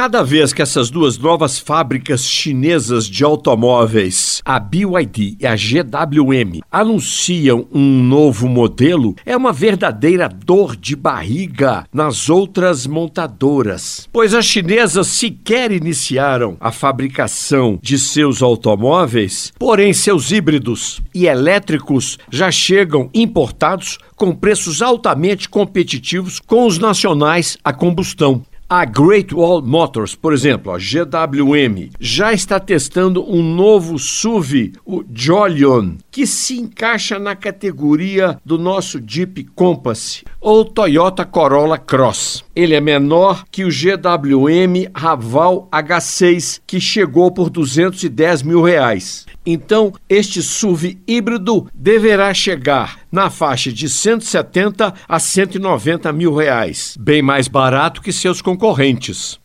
cada vez que essas duas novas fábricas chinesas de automóveis, a BYD e a GWM, anunciam um novo modelo, é uma verdadeira dor de barriga nas outras montadoras, pois as chinesas sequer iniciaram a fabricação de seus automóveis, porém seus híbridos e elétricos já chegam importados com preços altamente competitivos com os nacionais a combustão. A Great Wall Motors, por exemplo, a GWM, já está testando um novo SUV, o Jolion, que se encaixa na categoria do nosso Jeep Compass ou Toyota Corolla Cross. Ele é menor que o GWM Raval H6, que chegou por 210 mil reais. Então, este SUV híbrido deverá chegar na faixa de 170 a 190 mil reais, bem mais barato que seus concorrentes.